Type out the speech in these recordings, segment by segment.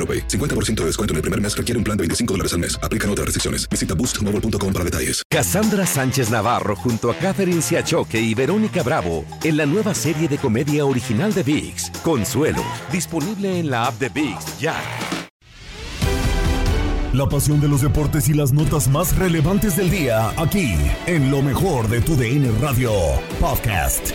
AroPay. 50% de descuento en el primer mes requiere un plan de 25 dólares al mes. Aplican otras restricciones. Visita boostmobile.com para detalles. Cassandra Sánchez Navarro junto a Catherine Siachoque y Verónica Bravo en la nueva serie de comedia original de VIX, Consuelo, disponible en la app de VIX ya. La pasión de los deportes y las notas más relevantes del día, aquí, en lo mejor de tu DN Radio Podcast.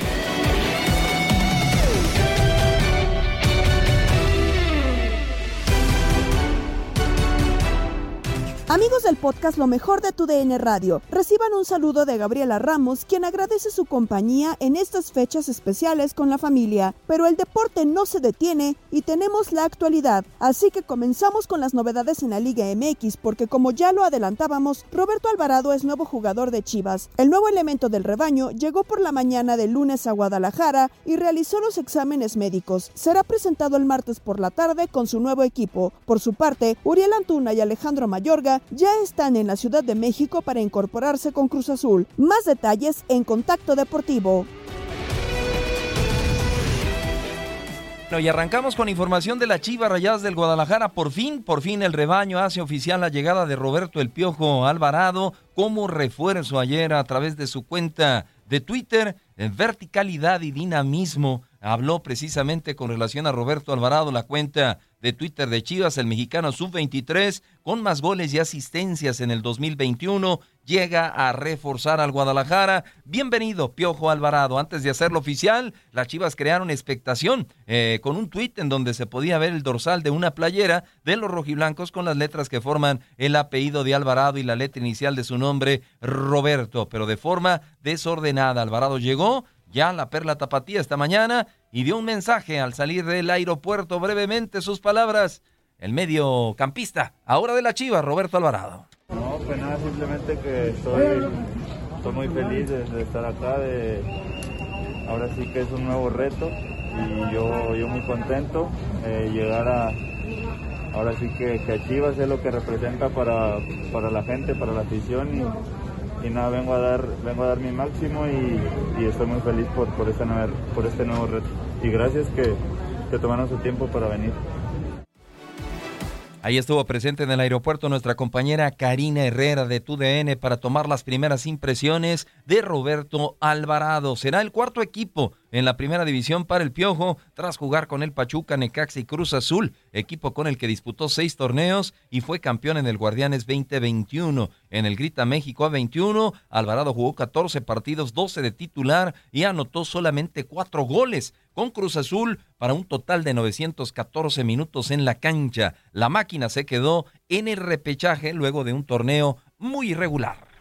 Amigos del podcast Lo mejor de tu DN Radio, reciban un saludo de Gabriela Ramos, quien agradece su compañía en estas fechas especiales con la familia. Pero el deporte no se detiene y tenemos la actualidad, así que comenzamos con las novedades en la Liga MX, porque como ya lo adelantábamos, Roberto Alvarado es nuevo jugador de Chivas. El nuevo elemento del rebaño llegó por la mañana del lunes a Guadalajara y realizó los exámenes médicos. Será presentado el martes por la tarde con su nuevo equipo. Por su parte, Uriel Antuna y Alejandro Mayorga ya están en la Ciudad de México para incorporarse con Cruz Azul. Más detalles en Contacto Deportivo. Bueno, y arrancamos con información de la Chiva Rayadas del Guadalajara. Por fin, por fin el rebaño hace oficial la llegada de Roberto El Piojo Alvarado como refuerzo ayer a través de su cuenta de Twitter en verticalidad y dinamismo. Habló precisamente con relación a Roberto Alvarado, la cuenta de Twitter de Chivas, el mexicano sub-23, con más goles y asistencias en el 2021, llega a reforzar al Guadalajara. Bienvenido, Piojo Alvarado. Antes de hacerlo oficial, las Chivas crearon expectación eh, con un tuit en donde se podía ver el dorsal de una playera de los rojiblancos con las letras que forman el apellido de Alvarado y la letra inicial de su nombre, Roberto, pero de forma desordenada. Alvarado llegó ya la Perla Tapatía esta mañana y dio un mensaje al salir del aeropuerto brevemente sus palabras. El mediocampista, ahora de la Chiva, Roberto Alvarado. No, pues nada, simplemente que estoy, estoy muy feliz de, estar acá, de, ahora sí que es un nuevo reto y yo, yo muy contento eh, llegar a, ahora sí que, que Chivas es lo que representa para, para la gente, para la afición y nada, vengo a dar, vengo a dar mi máximo y, estoy muy feliz por, por, este nuevo, por este nuevo reto. Y gracias que, que tomaron su tiempo para venir. Ahí estuvo presente en el aeropuerto nuestra compañera Karina Herrera de TUDN para tomar las primeras impresiones de Roberto Alvarado. Será el cuarto equipo en la primera división para el Piojo tras jugar con el Pachuca, Necaxa y Cruz Azul, equipo con el que disputó seis torneos y fue campeón en el Guardianes 2021. En el Grita México A21, Alvarado jugó 14 partidos, 12 de titular y anotó solamente cuatro goles con Cruz Azul para un total de 914 minutos en la cancha. La máquina se quedó en el repechaje luego de un torneo muy irregular.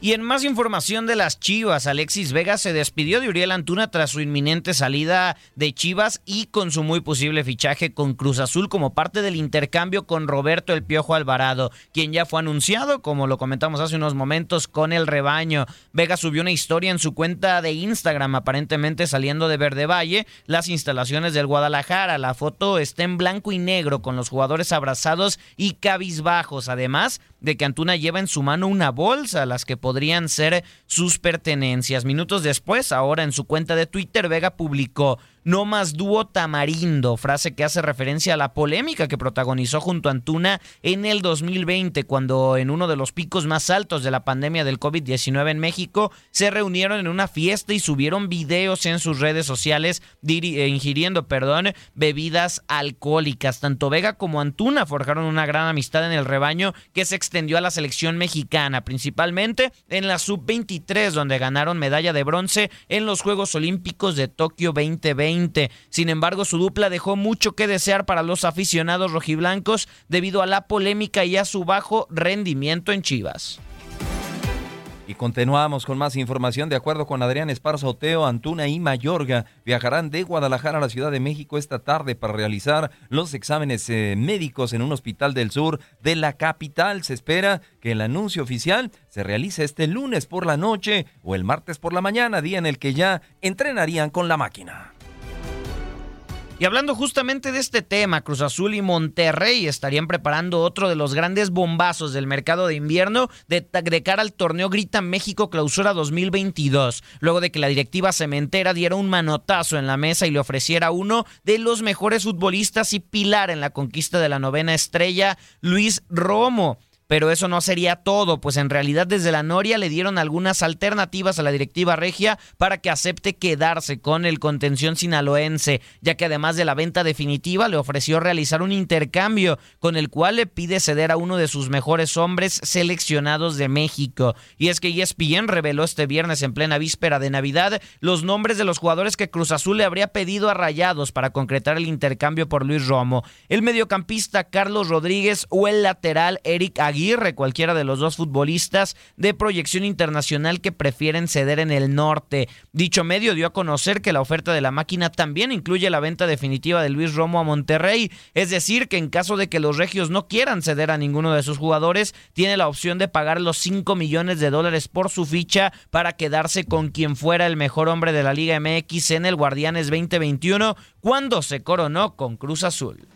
Y en más información de las Chivas, Alexis Vega se despidió de Uriel Antuna tras su inminente salida de Chivas y con su muy posible fichaje con Cruz Azul como parte del intercambio con Roberto El Piojo Alvarado, quien ya fue anunciado, como lo comentamos hace unos momentos, con el rebaño. Vega subió una historia en su cuenta de Instagram, aparentemente saliendo de Verde Valle, las instalaciones del Guadalajara. La foto está en blanco y negro con los jugadores abrazados y cabizbajos, además de que Antuna lleva en su mano una bolsa, las que podrían ser sus pertenencias. Minutos después, ahora en su cuenta de Twitter, Vega publicó no más dúo tamarindo, frase que hace referencia a la polémica que protagonizó junto a Antuna en el 2020, cuando en uno de los picos más altos de la pandemia del COVID-19 en México, se reunieron en una fiesta y subieron videos en sus redes sociales eh, ingiriendo, perdón, bebidas alcohólicas. Tanto Vega como Antuna forjaron una gran amistad en el rebaño que se extendió a la selección mexicana, principalmente en la sub-23, donde ganaron medalla de bronce en los Juegos Olímpicos de Tokio 2020. Sin embargo, su dupla dejó mucho que desear para los aficionados rojiblancos debido a la polémica y a su bajo rendimiento en Chivas. Y continuamos con más información. De acuerdo con Adrián Esparza Oteo, Antuna y Mayorga viajarán de Guadalajara a la Ciudad de México esta tarde para realizar los exámenes eh, médicos en un hospital del sur de la capital. Se espera que el anuncio oficial se realice este lunes por la noche o el martes por la mañana, día en el que ya entrenarían con la máquina. Y hablando justamente de este tema, Cruz Azul y Monterrey estarían preparando otro de los grandes bombazos del mercado de invierno de, cara al torneo Grita México Clausura 2022, luego de que la directiva cementera diera un manotazo en la mesa y le ofreciera uno de los mejores futbolistas y pilar en la conquista de la novena estrella, Luis Romo. Pero eso no sería todo, pues en realidad desde la Noria le dieron algunas alternativas a la directiva regia para que acepte quedarse con el contención sinaloense, ya que además de la venta definitiva le ofreció realizar un intercambio con el cual le pide ceder a uno de sus mejores hombres seleccionados de México. Y es que ESPN reveló este viernes en plena víspera de Navidad los nombres de los jugadores que Cruz Azul le habría pedido a Rayados para concretar el intercambio por Luis Romo. El mediocampista Carlos Rodríguez o el lateral Eric Aguirre cualquiera de los dos futbolistas de proyección internacional que prefieren ceder en el norte. Dicho medio dio a conocer que la oferta de la máquina también incluye la venta definitiva de Luis Romo a Monterrey, es decir, que en caso de que los regios no quieran ceder a ninguno de sus jugadores, tiene la opción de pagar los 5 millones de dólares por su ficha para quedarse con quien fuera el mejor hombre de la Liga MX en el Guardianes 2021 cuando se coronó con Cruz Azul.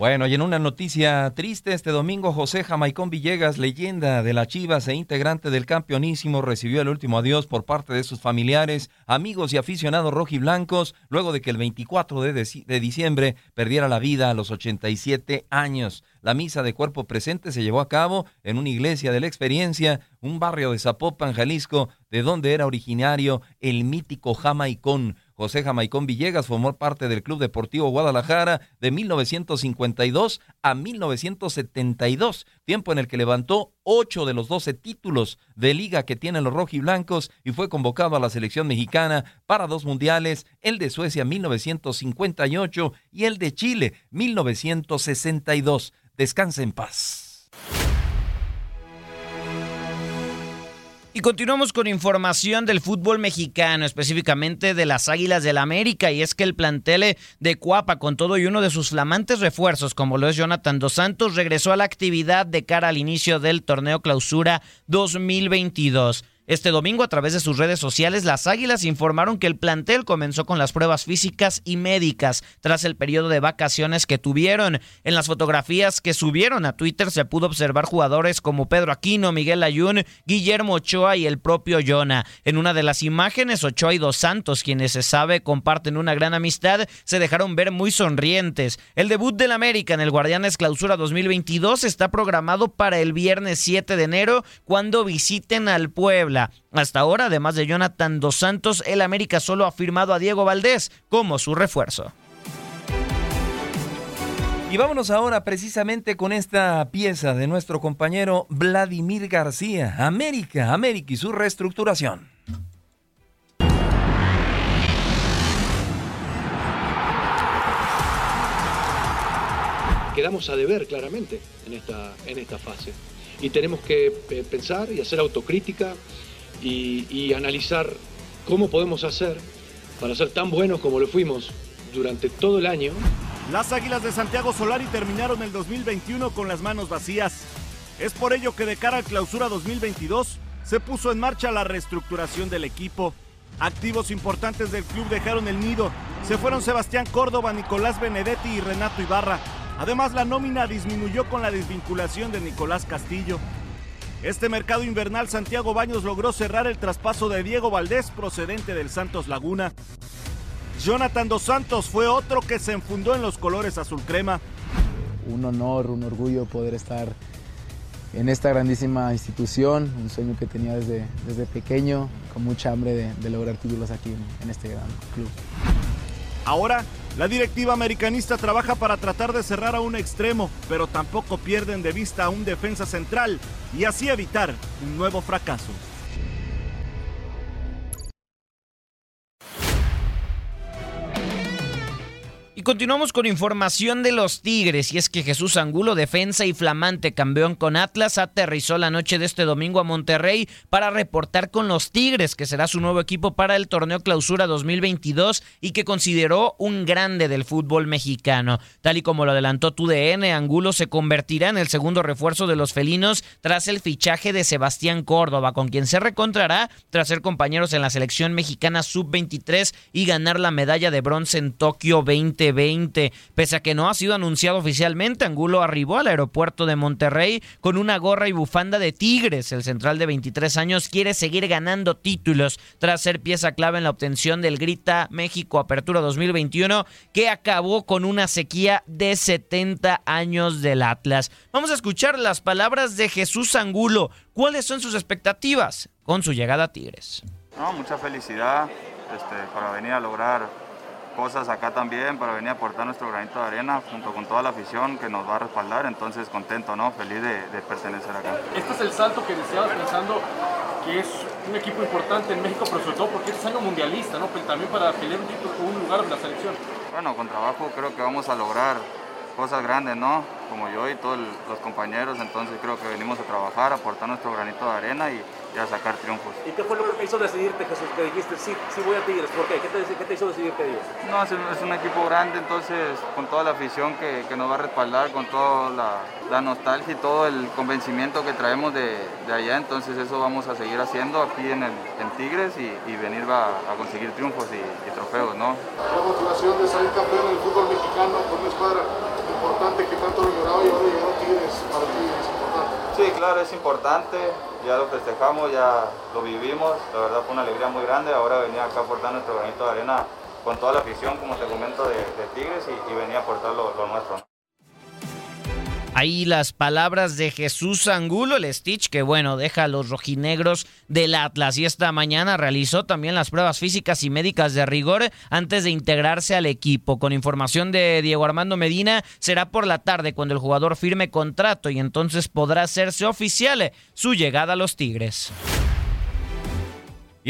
Bueno, y en una noticia triste, este domingo José Jamaicón Villegas, leyenda de la Chivas e integrante del campeonísimo, recibió el último adiós por parte de sus familiares, amigos y aficionados rojiblancos, luego de que el 24 de, diciembre perdiera la vida a los 87 años. La misa de cuerpo presente se llevó a cabo en una iglesia de la experiencia, un barrio de Zapopan, Jalisco, de donde era originario el mítico Jamaicón. José Jamaicón Villegas formó parte del Club Deportivo Guadalajara de 1952 a 1972, tiempo en el que levantó ocho de los doce títulos de liga que tienen los rojiblancos y fue convocado a la selección mexicana para dos mundiales, el de Suecia 1958 y el de Chile 1962. Descanse en paz. Y continuamos con información del fútbol mexicano, específicamente de las Águilas del la América, y es que el plantel de Cuapa, con todo y uno de sus flamantes refuerzos, como lo es Jonathan Dos Santos, regresó a la actividad de cara al inicio del torneo Clausura 2022. Este domingo, a través de sus redes sociales, las Águilas informaron que el plantel comenzó con las pruebas físicas y médicas tras el periodo de vacaciones que tuvieron. En las fotografías que subieron a Twitter se pudo observar jugadores como Pedro Aquino, Miguel Ayun, Guillermo Ochoa y el propio Yona. En una de las imágenes, Ochoa y Dos Santos, quienes se sabe comparten una gran amistad, se dejaron ver muy sonrientes. El debut del América en el Guardianes Clausura 2022 está programado para el viernes 7 de enero cuando visiten al Puebla. Hasta ahora, además de Jonathan Dos Santos, el América solo ha firmado a Diego Valdés como su refuerzo. Y vámonos ahora precisamente con esta pieza de nuestro compañero Vladimir García, América, América y su reestructuración. Quedamos a deber claramente en esta, en esta fase y tenemos que eh, pensar y hacer autocrítica y, analizar cómo podemos hacer para ser tan buenos como lo fuimos durante todo el año. Las Águilas de Santiago Solari terminaron el 2021 con las manos vacías. Es por ello que de cara al clausura 2022 se puso en marcha la reestructuración del equipo. Activos importantes del club dejaron el nido. Se fueron Sebastián Córdoba, Nicolás Benedetti y Renato Ibarra. Además, la nómina disminuyó con la desvinculación de Nicolás Castillo. Este mercado invernal, Santiago Baños logró cerrar el traspaso de Diego Valdés procedente del Santos Laguna. Jonathan Dos Santos fue otro que se enfundó en los colores azul crema. Un honor, un orgullo poder estar en esta grandísima institución, un sueño que tenía desde, desde pequeño, con mucha hambre de, de lograr títulos aquí en, en este gran club. Ahora, la directiva americanista trabaja para tratar de cerrar a un extremo, pero tampoco pierden de vista a un defensa central y así evitar un nuevo fracaso. Y continuamos con información de los Tigres, y es que Jesús Angulo, defensa y flamante campeón con Atlas, aterrizó la noche de este domingo a Monterrey para reportar con los Tigres, que será su nuevo equipo para el torneo Clausura 2022 y que consideró un grande del fútbol mexicano. Tal y como lo adelantó TUDN, Angulo se convertirá en el segundo refuerzo de los felinos tras el fichaje de Sebastián Córdoba, con quien se recontrará tras ser compañeros en la selección mexicana sub-23 y ganar la medalla de bronce en Tokio 20 2020. Pese a que no ha sido anunciado oficialmente, Angulo arribó al aeropuerto de Monterrey con una gorra y bufanda de Tigres. El central de 23 años quiere seguir ganando títulos tras ser pieza clave en la obtención del Grita México Apertura 2021 que acabó con una sequía de 70 años del Atlas. Vamos a escuchar las palabras de Jesús Angulo. ¿Cuáles son sus expectativas con su llegada a Tigres? No, mucha felicidad este, para venir a lograr cosas acá también para venir a aportar nuestro granito de arena junto con toda la afición que nos va a respaldar. Entonces contento, ¿no? Feliz de, de pertenecer acá. Este es el salto que deseabas pensando que es un equipo importante en México, pero sobre todo porque es año mundialista, ¿no? Pero también para pelear un, título, un lugar en la selección. Bueno, con trabajo creo que vamos a lograr cosas grandes, ¿no? Como yo y todos los compañeros, entonces creo que venimos a trabajar, a aportar nuestro granito de arena y a sacar triunfos. ¿Y qué fue lo que te hizo decidirte, Jesús? Que dijiste, sí, sí voy a Tigres. ¿Por qué? ¿Qué te, qué te hizo decidir que Tigres? No, es, es, un equipo grande, entonces con toda la afición que, que nos va a respaldar, con toda la, la, nostalgia y todo el convencimiento que traemos de, de, allá, entonces eso vamos a seguir haciendo aquí en, el, en Tigres y, y venir a, a, conseguir triunfos y, y, trofeos, ¿no? La motivación de salir campeón en el fútbol mexicano con una escuadra importante que tanto lo lloraba y ahora llegó Tigres para ti es importante. Sí, claro, es importante, ya lo festejamos, ya lo vivimos, la verdad fue una alegría muy grande, ahora venía acá a aportar nuestro granito de arena con toda la afición, como te comento, de, Tigres y, y, venía a aportar lo nuestro. Ahí las palabras de Jesús Angulo, el Stitch, que bueno, deja a los rojinegros del Atlas. Y esta mañana realizó también las pruebas físicas y médicas de rigor antes de integrarse al equipo. Con información de Diego Armando Medina, será por la tarde cuando el jugador firme contrato y entonces podrá hacerse oficial su llegada a los Tigres.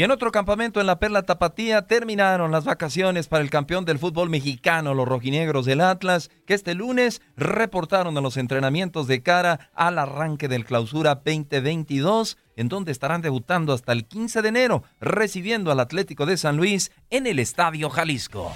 Y en otro campamento en la Perla Tapatía terminaron las vacaciones para el campeón del fútbol mexicano, los rojinegros del Atlas, que este lunes reportaron a los entrenamientos de cara al arranque del clausura 2022, en donde estarán debutando hasta el 15 de enero, recibiendo al Atlético de San Luis en el Estadio Jalisco.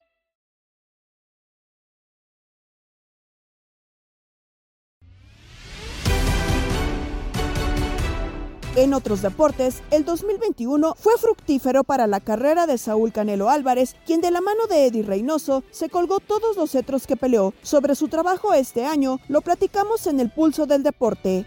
En otros deportes, el 2021 fue fructífero para la carrera de Saúl Canelo Álvarez, quien de la mano de Eddie Reynoso se colgó todos los cetros que peleó. Sobre su trabajo este año, lo platicamos en el pulso del deporte.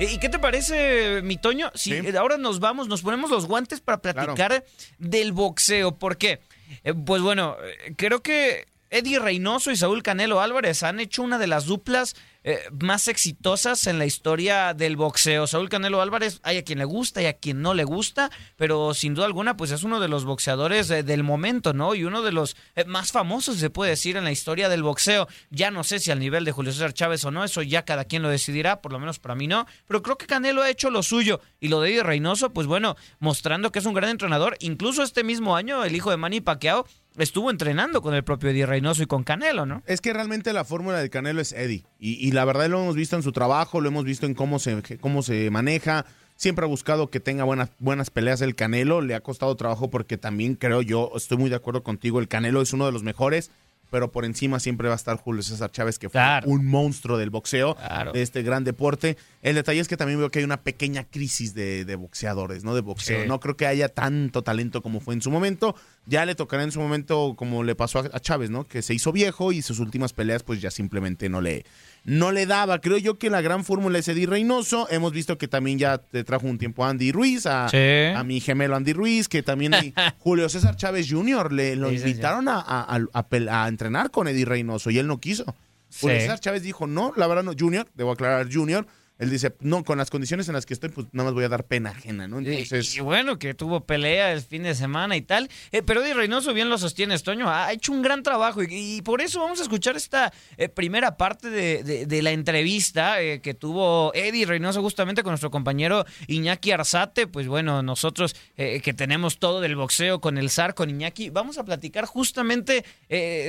¿Y qué te parece, mi Toño? Si ahora nos vamos, nos ponemos los guantes para platicar del boxeo. ¿Por qué? Eh, pues bueno, eh, creo que Eddie Reynoso y Saúl Canelo Álvarez han hecho una de las duplas eh, más exitosas en la historia del boxeo. Saúl Canelo Álvarez, hay a quien le gusta y a quien no le gusta, pero sin duda alguna, pues es uno de los boxeadores del momento, ¿no? Y uno de los eh, más famosos, se puede decir, en la historia del boxeo. Ya no sé si al nivel de Julio César Chávez o no, eso ya cada quien lo decidirá, por lo menos para mí no, pero creo que Canelo ha hecho lo suyo. Y lo de Eddie Reynoso, pues bueno, mostrando que es un gran entrenador. Incluso este mismo año, el hijo de Manny Pacquiao estuvo entrenando con el propio Eddie Reynoso y con Canelo, ¿no? Es que realmente la fórmula del Canelo es Eddie. Y, la verdad lo hemos visto en su trabajo, lo hemos visto en cómo se, cómo se maneja. Siempre ha buscado que tenga buenas, buenas peleas el Canelo. Le ha costado trabajo porque también creo yo, estoy muy de acuerdo contigo, el Canelo es uno de los mejores pero por encima siempre va a estar Julio César Chávez, que fue un monstruo del boxeo, de este gran deporte. El detalle es que también veo que hay una pequeña crisis de, boxeadores, ¿no? De boxeo. No creo que haya tanto talento como fue en su momento. Ya le tocará en su momento como le pasó a, Chávez, ¿no? Que se hizo viejo y sus últimas peleas pues ya simplemente no le, no le daba. Creo yo que la gran fórmula es Eddie Reynoso. Hemos visto que también ya te trajo un tiempo a Andy Ruiz, a, a mi gemelo Andy Ruiz, que también Julio César Chávez Jr. le lo invitaron A, a, entrenar con Eddie Reynoso y él no quiso. Julio César Chávez dijo, no, la verdad no, Junior, debo aclarar, Junior, él dice, no, con las condiciones en las que estoy, pues nada más voy a dar pena ajena, ¿no? Entonces... Y, bueno, que tuvo pelea el fin de semana y tal. Eh, pero Eddie Reynoso bien lo sostiene, Toño, ha hecho un gran trabajo y, por eso vamos a escuchar esta eh, primera parte de, la entrevista eh, que tuvo Eddie Reynoso justamente con nuestro compañero Iñaki Arzate. Pues bueno, nosotros que tenemos todo del boxeo con el SAR, con Iñaki, vamos a platicar justamente,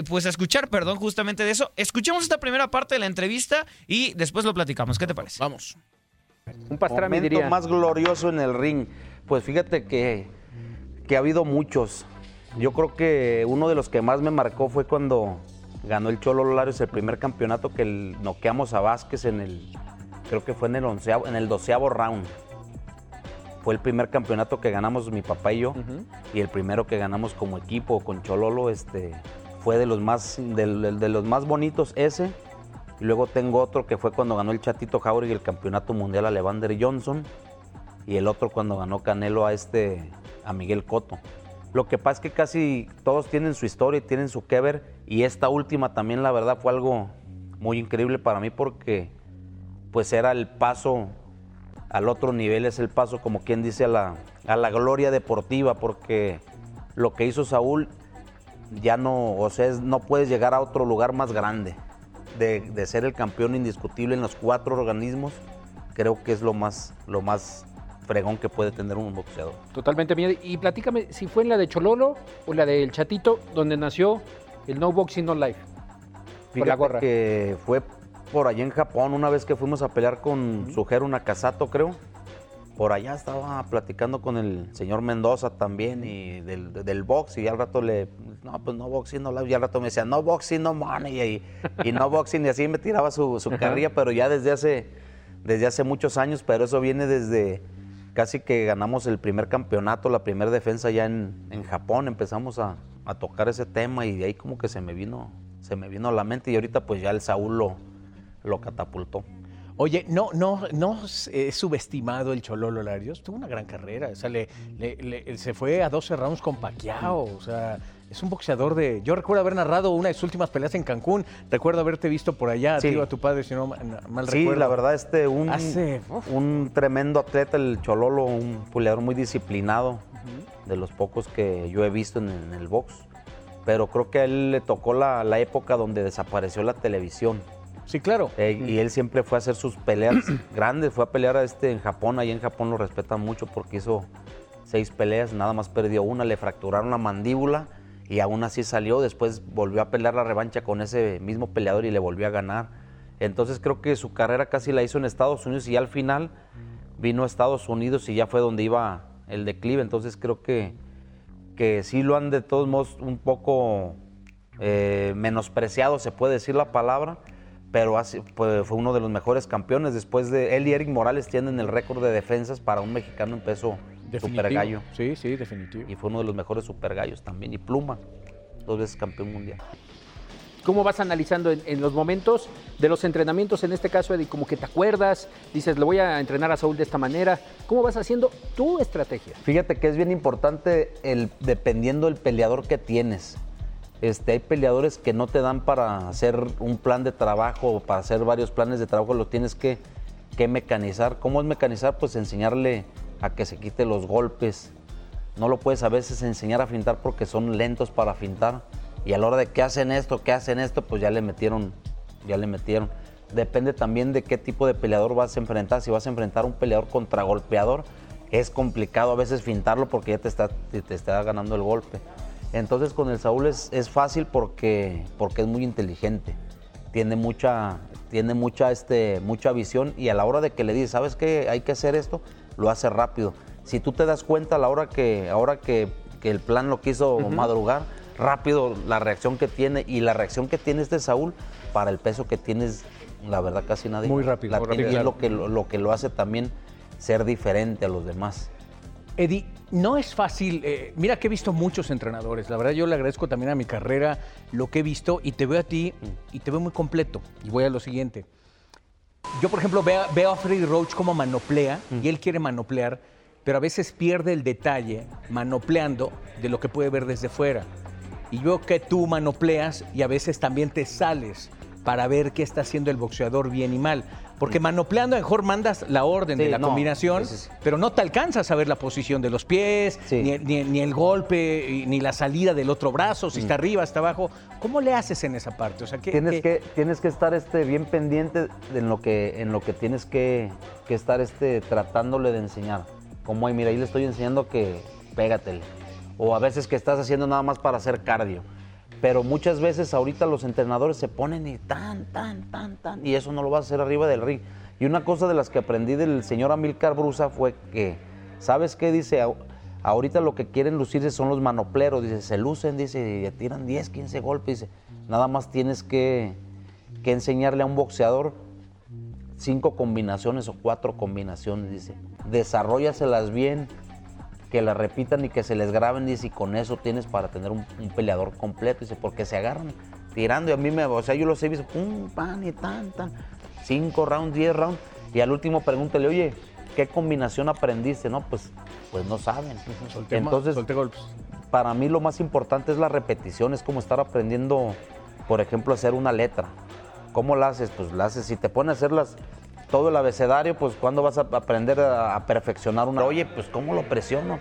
pues a escuchar, perdón, justamente de eso. Escuchemos esta primera parte de la entrevista y después lo platicamos. ¿Qué te parece? Vamos. Un momento más glorioso en el ring. Pues fíjate que, que ha habido muchos. Yo creo que uno de los que más me marcó fue cuando ganó el Cholo Larios el primer campeonato que noqueamos a Vázquez en el, creo que fue en el onceavo, en el doceavo round. Fue el primer campeonato que ganamos mi papá y yo y el primero que ganamos como equipo con Chololo, este, fue de los más, de los más bonitos ese y luego tengo otro que fue cuando ganó el Chatito Jauregui el campeonato mundial a Levander Johnson. Y el otro cuando ganó Canelo a este, a Miguel Cotto. Lo que pasa es que casi todos tienen su historia y tienen su que ver. Y esta última también, la verdad, fue algo muy increíble para mí porque pues era el paso al otro nivel, es el paso como quien dice a la, a la gloria deportiva porque lo que hizo Saúl ya no, o sea, no puedes llegar a otro lugar más grande de, ser el campeón indiscutible en los cuatro organismos, creo que es lo más, lo más fregón que puede tener un boxeador. Totalmente, y platícame si fue en la de Chololo o la del Chatito, donde nació el No Boxing No Life. Fíjate la gorra. que fue por allá en Japón, una vez que fuimos a pelear con uh -huh. Nakasato, creo por allá estaba platicando con el señor Mendoza también y del, box y al rato le, no, pues no boxing, no y al rato me decía, no boxing, no money y, no boxing y así me tiraba su, carrilla, pero ya desde hace, desde hace muchos años, pero eso viene desde casi que ganamos el primer campeonato, la primera defensa ya en, Japón, empezamos a, tocar ese tema y de ahí como que se me vino, se me vino a la mente y ahorita pues ya el Saúl lo, lo catapultó. Oye, no, no, no es subestimado el Chololo Larios. Tuvo una gran carrera. O sea, le, se fue a 12 rounds con Pacquiao. O sea, es un boxeador de. Yo recuerdo haber narrado una de sus últimas peleas en Cancún. Recuerdo haberte visto por allá, sí. a tu padre, si no mal recuerdo. Sí, la verdad, este, un, un tremendo atleta, el Chololo, un peleador muy disciplinado, de los pocos que yo he visto en, el box. Pero creo que a él le tocó la, la época donde desapareció la televisión Sí, claro. Eh, y él siempre fue a hacer sus peleas grandes, fue a pelear a este en Japón, ahí en Japón lo respetan mucho porque hizo seis peleas, nada más perdió una, le fracturaron la mandíbula y aún así salió, después volvió a pelear la revancha con ese mismo peleador y le volvió a ganar. Entonces creo que su carrera casi la hizo en Estados Unidos y al final vino a Estados Unidos y ya fue donde iba el declive. Entonces creo que, que sí lo han de todos modos un poco eh, menospreciado, se puede decir la palabra, pero pues, fue uno de los mejores campeones. Después de él y Eric Morales tienen el récord de defensas para un mexicano en peso Definitivo. super gallo. Sí, sí, definitivo. Y fue uno de los mejores super gallos también. Y Pluma, dos veces campeón mundial. ¿Cómo vas analizando en, en los momentos de los entrenamientos, en este caso, Eddie, como que te acuerdas, dices, le voy a entrenar a Saúl de esta manera? ¿Cómo vas haciendo tu estrategia? Fíjate que es bien importante el, dependiendo del peleador que tienes. Este, hay peleadores que no te dan para hacer un plan de trabajo o para hacer varios planes de trabajo, lo tienes que, que mecanizar. ¿Cómo es mecanizar? Pues enseñarle a que se quite los golpes. No lo puedes a veces enseñar a fintar porque son lentos para fintar. Y a la hora de que hacen esto, que hacen esto, pues ya le metieron, ya le metieron. Depende también de qué tipo de peleador vas a enfrentar. Si vas a enfrentar un peleador contragolpeador, es complicado a veces fintarlo porque ya te está, te está ganando el golpe. Entonces con el Saúl es, es fácil porque, porque es muy inteligente. Tiene mucha, tiene mucha, este, mucha visión y a la hora de que le dices, ¿sabes qué? Hay que hacer esto, lo hace rápido. Si tú te das cuenta a la hora que, ahora que, que el plan lo quiso madrugar, rápido la reacción que tiene y la reacción que tiene este Saúl para el peso que tienes, la verdad casi nadie. Muy rápido, La muy rápido. es lo que, lo, lo que lo hace también ser diferente a los demás. Eddie, no es fácil. eh, mira que he visto muchos entrenadores. La verdad, yo le agradezco también a mi carrera lo que he visto y te veo a ti y te veo muy completo. Y voy a lo siguiente. Yo, por ejemplo, veo, a Freddy Roach como manoplea y él quiere manoplear, pero a veces pierde el detalle manopleando de lo que puede ver desde fuera. Y veo que tú manopleas y a veces también te sales para ver qué está haciendo el boxeador bien y mal. Porque manopleando a lo mejor mandas la orden Sí, de la no, combinación, es- pero no te alcanzas a ver la posición de los pies, ni, ni- ni el golpe, ni la salida del otro brazo, si está arriba, está abajo. ¿Cómo le haces en esa parte? O sea, ¿qué- tienes qué- que tienes que estar este bien pendiente de en lo que en lo que tienes que, que estar este tratándole de enseñar. Como ahí mira ahí le estoy enseñando que pégatele o a veces que estás haciendo nada más para hacer cardio pero muchas veces ahorita los entrenadores se ponen y tan tan tan tan y eso no lo vas a hacer arriba del ring. Y una cosa de las que aprendí del señor Amilcar Brusa fue que sabes qué dice "Au- Ahorita lo que quieren lucirse son los manopleros, dice, se lucen, dice, y tiran 10, 15 golpes, dice, nada más tienes que, que enseñarle a un boxeador cinco combinaciones o cuatro combinaciones, dice, desarrollaselas bien, que las repitan y que se les graben, dice, y con eso tienes para tener un, un peleador completo, dice, porque se agarran tirando y a mí me, o sea, yo los he visto, pum, pan y tan, tan, cinco rounds, diez rounds, y al último pregúntale, oye, ¿qué combinación aprendiste? No, pues, pues no saben. Solté Entonces, solté golpes. para mí lo más importante es la repetición, es como estar aprendiendo, por ejemplo, hacer una letra. ¿Cómo la haces? Pues la haces, si te pones a hacerlas todo el abecedario, pues ¿cuándo vas a aprender a, a perfeccionar una? Oye, pues ¿cómo lo presiono?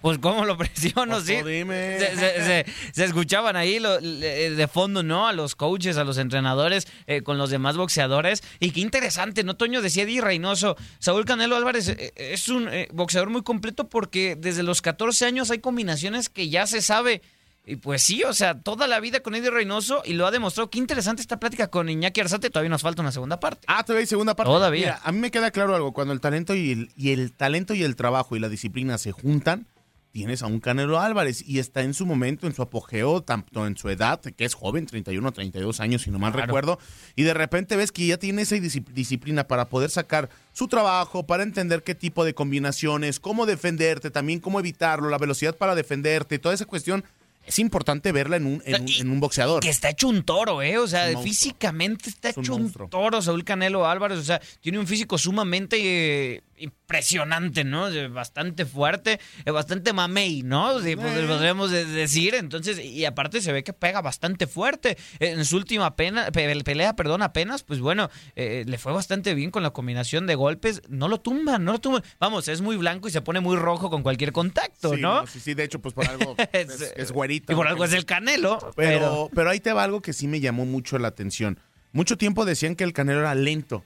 Pues cómo lo presiono, sí. dime. Se, se- se- se escuchaban ahí lo- le- de fondo, ¿no? A los coaches, a los entrenadores, eh, con los demás boxeadores. Y qué interesante, ¿no? Toño decía Eddie Reynoso. Saúl Canelo Álvarez eh, es un eh, boxeador muy completo porque desde los 14 años hay combinaciones que ya se sabe. Y pues sí, o sea, toda la vida con Eddie Reynoso y lo ha demostrado. Qué interesante esta plática con Iñaki Arzate. Todavía nos falta una segunda parte. Ah, todavía hay segunda parte. Todavía. Mira, a mí me queda claro algo. Cuando el talento y el, y el talento y el trabajo y la disciplina se juntan, tienes a un Canelo Álvarez y está en su momento, en su apogeo, tanto en su edad, que es joven, 31, 32 años, si no mal Claro. recuerdo, y de repente ves que ya tiene esa disci- disciplina para poder sacar su trabajo, para entender qué tipo de combinaciones, cómo defenderte, también cómo evitarlo, la velocidad para defenderte, toda esa cuestión. Es importante verla en un, en un, en un boxeador. Que está hecho un toro, ¿eh? O sea, Es físicamente está Es un hecho un, toro, Saúl Canelo Álvarez. O sea, tiene un físico sumamente eh, impresionante, ¿no? Eh, Bastante fuerte, eh, bastante mamey, ¿no? Sí, pues, Eh. podríamos de- decir. Entonces, y aparte se ve que pega bastante fuerte. Eh, En su última pena- pe- pelea, perdón, apenas, pues bueno, eh, le fue bastante bien con la combinación de golpes. No lo tumban, no lo tumban. Vamos, es muy blanco y se pone muy rojo con cualquier contacto, Sí, ¿no? Sí, sí, de hecho, pues por algo es, es güerito. Y por algo es el Canelo. Pero, pero ahí te va algo que sí me llamó mucho la atención. Mucho tiempo decían que el Canelo era lento.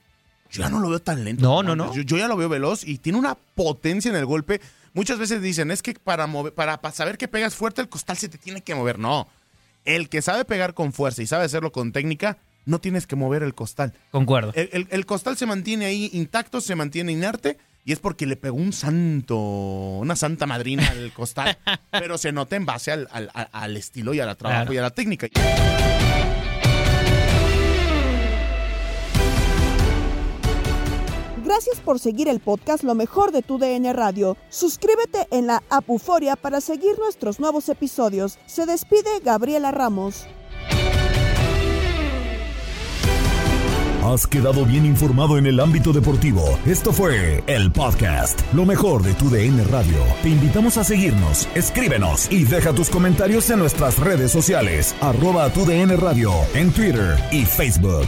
Yo ya no lo veo tan lento. No, no, no. Yo, yo ya lo veo veloz y tiene una potencia en el golpe. Muchas veces dicen, es que para, mover, para, para saber que pegas fuerte, el costal se te tiene que mover. No. El que sabe pegar con fuerza y sabe hacerlo con técnica, no tienes que mover el costal. Concuerdo. El, el- el costal se mantiene ahí intacto, se mantiene inerte. Y es porque le pegó un santo, una santa madrina al costal. pero se nota en base al, al- al- estilo y al trabajo Claro. y a la técnica. Gracias por seguir el podcast Lo mejor de tu DN Radio. Suscríbete en la app Euforia para seguir nuestros nuevos episodios. Se despide Gabriela Ramos. Has quedado bien informado en el ámbito deportivo. Esto fue el podcast, lo mejor de tu DN Radio. Te invitamos a seguirnos, escríbenos y deja tus comentarios en nuestras redes sociales, arroba tu DN Radio, en Twitter y Facebook.